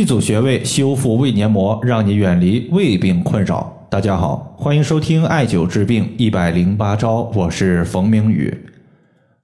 一组穴位修复胃黏膜，让你远离胃病困扰。大家好，欢迎收听艾灸治病一百零八招，我是冯明宇。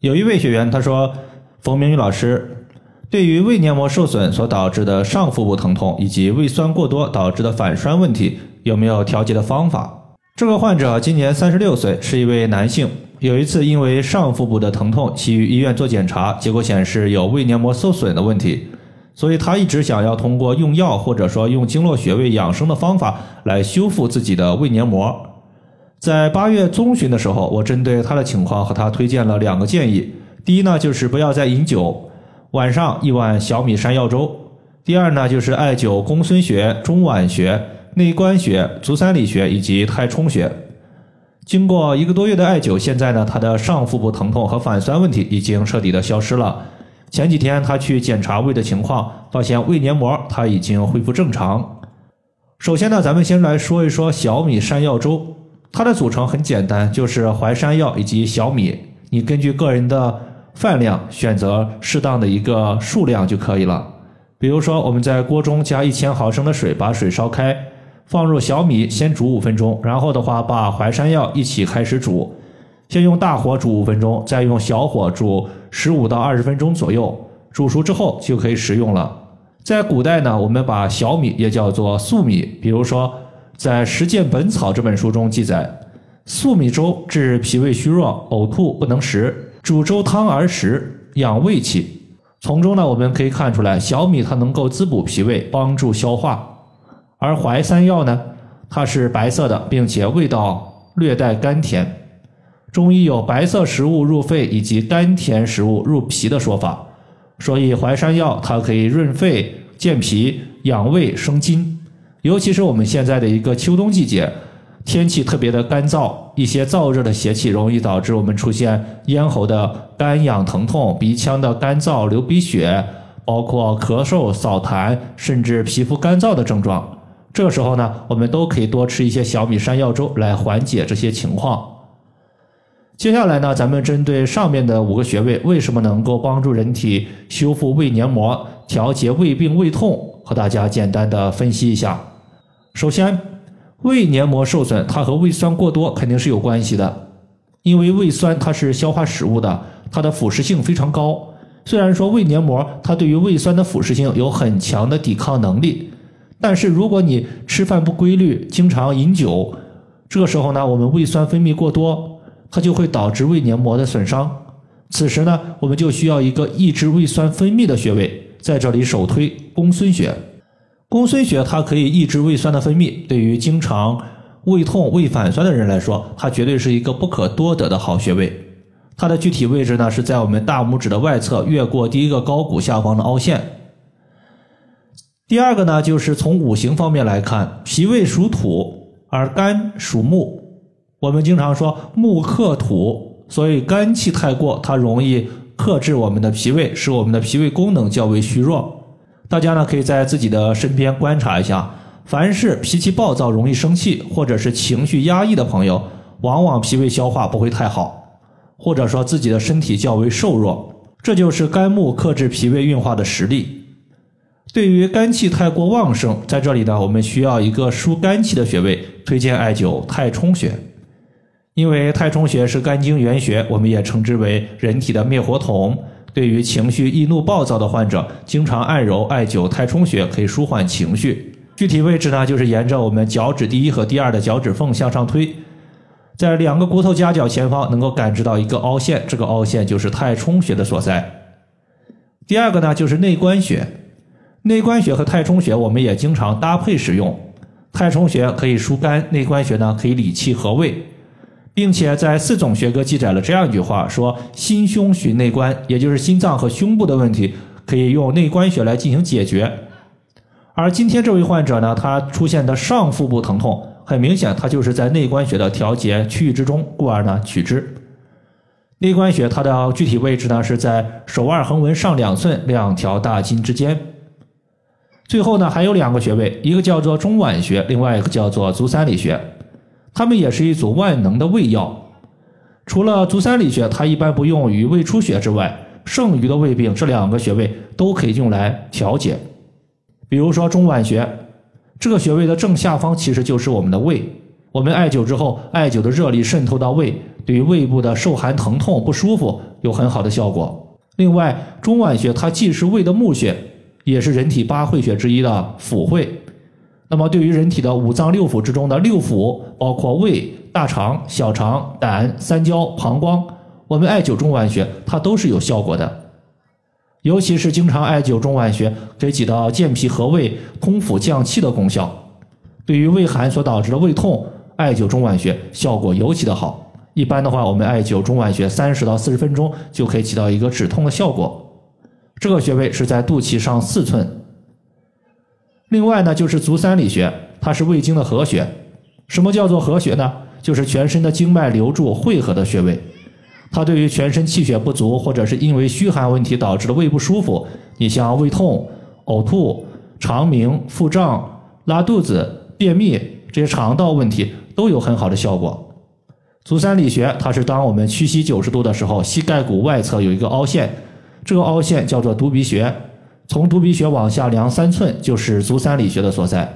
有一位学员他说：“冯明宇老师，对于胃黏膜受损所导致的上腹部疼痛，以及胃酸过多导致的反酸问题，有没有调节的方法？”这个患者今年三十六岁，是一位男性。有一次因为上腹部的疼痛，去医院做检查，结果显示有胃黏膜受损的问题。所以他一直想要通过用药或者说用经络穴位养生的方法来修复自己的胃黏膜。在八月中旬的时候，我针对他的情况和他推荐了两个建议。第一呢，就是不要再饮酒，晚上一碗小米山药粥。第二呢，就是艾灸公孙穴、中脘穴、内关穴、足三里穴以及太冲穴。经过一个多月的艾灸，现在呢，他的上腹部疼痛和反酸问题已经彻底的消失了。前几天他去检查胃的情况，发现胃黏膜他已经恢复正常。首先呢，咱们先来说一说小米山药粥，它的组成很简单，就是淮山药以及小米，你根据个人的饭量选择适当的一个数量就可以了。比如说，我们在锅中加一千毫升的水，把水烧开，放入小米，先煮五分钟，然后的话把淮山药一起开始煮。先用大火煮五分钟，再用小火煮十五到二十分钟左右，煮熟之后就可以食用了。在古代呢，我们把小米也叫做粟米，比如说在《实践本草》这本书中记载，粟米粥治脾胃虚弱、呕吐不能食，煮粥汤而食，养胃气。从中呢，我们可以看出来，小米它能够滋补脾胃，帮助消化，而淮山药呢，它是白色的，并且味道略带甘甜。中医有白色食物入肺以及甘甜食物入脾的说法，所以淮山药它可以润肺、健脾、养胃、生津。尤其是我们现在的一个秋冬季节，天气特别的干燥，一些燥热的邪气容易导致我们出现咽喉的干痒疼痛、鼻腔的干燥、流鼻血，包括咳嗽、少痰，甚至皮肤干燥的症状。这个时候呢，我们都可以多吃一些小米山药粥来缓解这些情况。接下来呢，咱们针对上面的五个穴位，为什么能够帮助人体修复胃黏膜、调节胃病、胃痛，和大家简单的分析一下。首先，胃黏膜受损，它和胃酸过多肯定是有关系的，因为胃酸它是消化食物的，它的腐蚀性非常高。虽然说胃黏膜它对于胃酸的腐蚀性有很强的抵抗能力，但是如果你吃饭不规律，经常饮酒，这个时候呢，我们胃酸分泌过多。它就会导致胃黏膜的损伤。此时呢，我们就需要一个抑制胃酸分泌的穴位，在这里首推公孙穴。公孙穴它可以抑制胃酸的分泌，对于经常胃痛、胃反酸的人来说，它绝对是一个不可多得的好穴位。它的具体位置呢，是在我们大拇指的外侧，越过第一个高骨下方的凹陷。第二个呢，就是从五行方面来看，脾胃属土，而肝属木。我们经常说木克土，所以肝气太过，它容易克制我们的脾胃，使我们的脾胃功能较为虚弱。大家呢可以在自己的身边观察一下，凡是脾气暴躁、容易生气，或者是情绪压抑的朋友，往往脾胃消化不会太好，或者说自己的身体较为瘦弱，这就是肝木克制脾胃运化的实力。对于肝气太过旺盛，在这里呢，我们需要一个疏肝气的穴位，推荐艾灸太冲穴。因为太冲穴是肝经原穴，我们也称之为人体的灭火筒。对于情绪易怒暴躁的患者，经常按揉艾灸太冲穴可以舒缓情绪。具体位置呢，就是沿着我们脚趾第一和第二的脚趾缝向上推，在两个骨头夹角前方能够感知到一个凹陷，这个凹陷就是太冲穴的所在。第二个呢，就是内关穴。内关穴和太冲穴我们也经常搭配使用。太冲穴可以疏肝，内关穴呢可以理气和胃。并且在四种学科记载了这样一句话：说心胸寻内关，也就是心脏和胸部的问题，可以用内关穴来进行解决。而今天这位患者呢，他出现的上腹部疼痛，很明显，他就是在内关穴的调节区域之中，故而呢取之。内关穴它的具体位置呢是在手腕横纹上两寸两条大筋之间。最后呢还有两个穴位，一个叫做中脘穴，另外一个叫做足三里穴。它们也是一组万能的胃药，除了足三里穴，它一般不用于胃出血之外，剩余的胃病这两个穴位都可以用来调节。比如说中脘穴，这个穴位的正下方其实就是我们的胃。我们艾灸之后，艾灸的热力渗透到胃，对于胃部的受寒疼痛不舒服有很好的效果。另外，中脘穴它既是胃的募穴，也是人体八会穴之一的腑会。那么，对于人体的五脏六腑之中的六腑，包括胃、大肠、小肠、胆、三焦、膀胱，我们艾灸中脘穴，它都是有效果的。尤其是经常艾灸中脘穴，可以起到健脾和胃、通腑降气的功效。对于胃寒所导致的胃痛，艾灸中脘穴效果尤其的好。一般的话，我们艾灸中脘穴三十到四十分钟就可以起到一个止痛的效果。这个穴位是在肚脐上四寸。另外呢，就是足三里穴，它是胃经的合穴。什么叫做合穴呢？就是全身的经脉流注汇合的穴位。它对于全身气血不足，或者是因为虚寒问题导致的胃不舒服，你像胃痛、呕吐、肠鸣、腹胀、拉肚子、便秘这些肠道问题都有很好的效果。足三里穴，它是当我们屈膝九十度的时候，膝盖骨外侧有一个凹陷，这个凹陷叫做犊鼻穴，从犊鼻穴往下量三寸就是足三里穴的所在。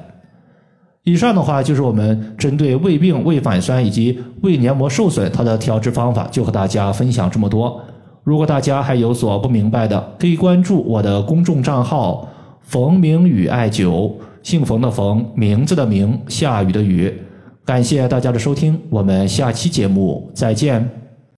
以上的话就是我们针对胃病、胃反酸以及胃黏膜受损它的调治方法，就和大家分享这么多。如果大家还有所不明白的，可以关注我的公众账号“冯明宇艾灸”，姓冯的冯，名字的名，下雨的雨。感谢大家的收听，我们下期节目再见。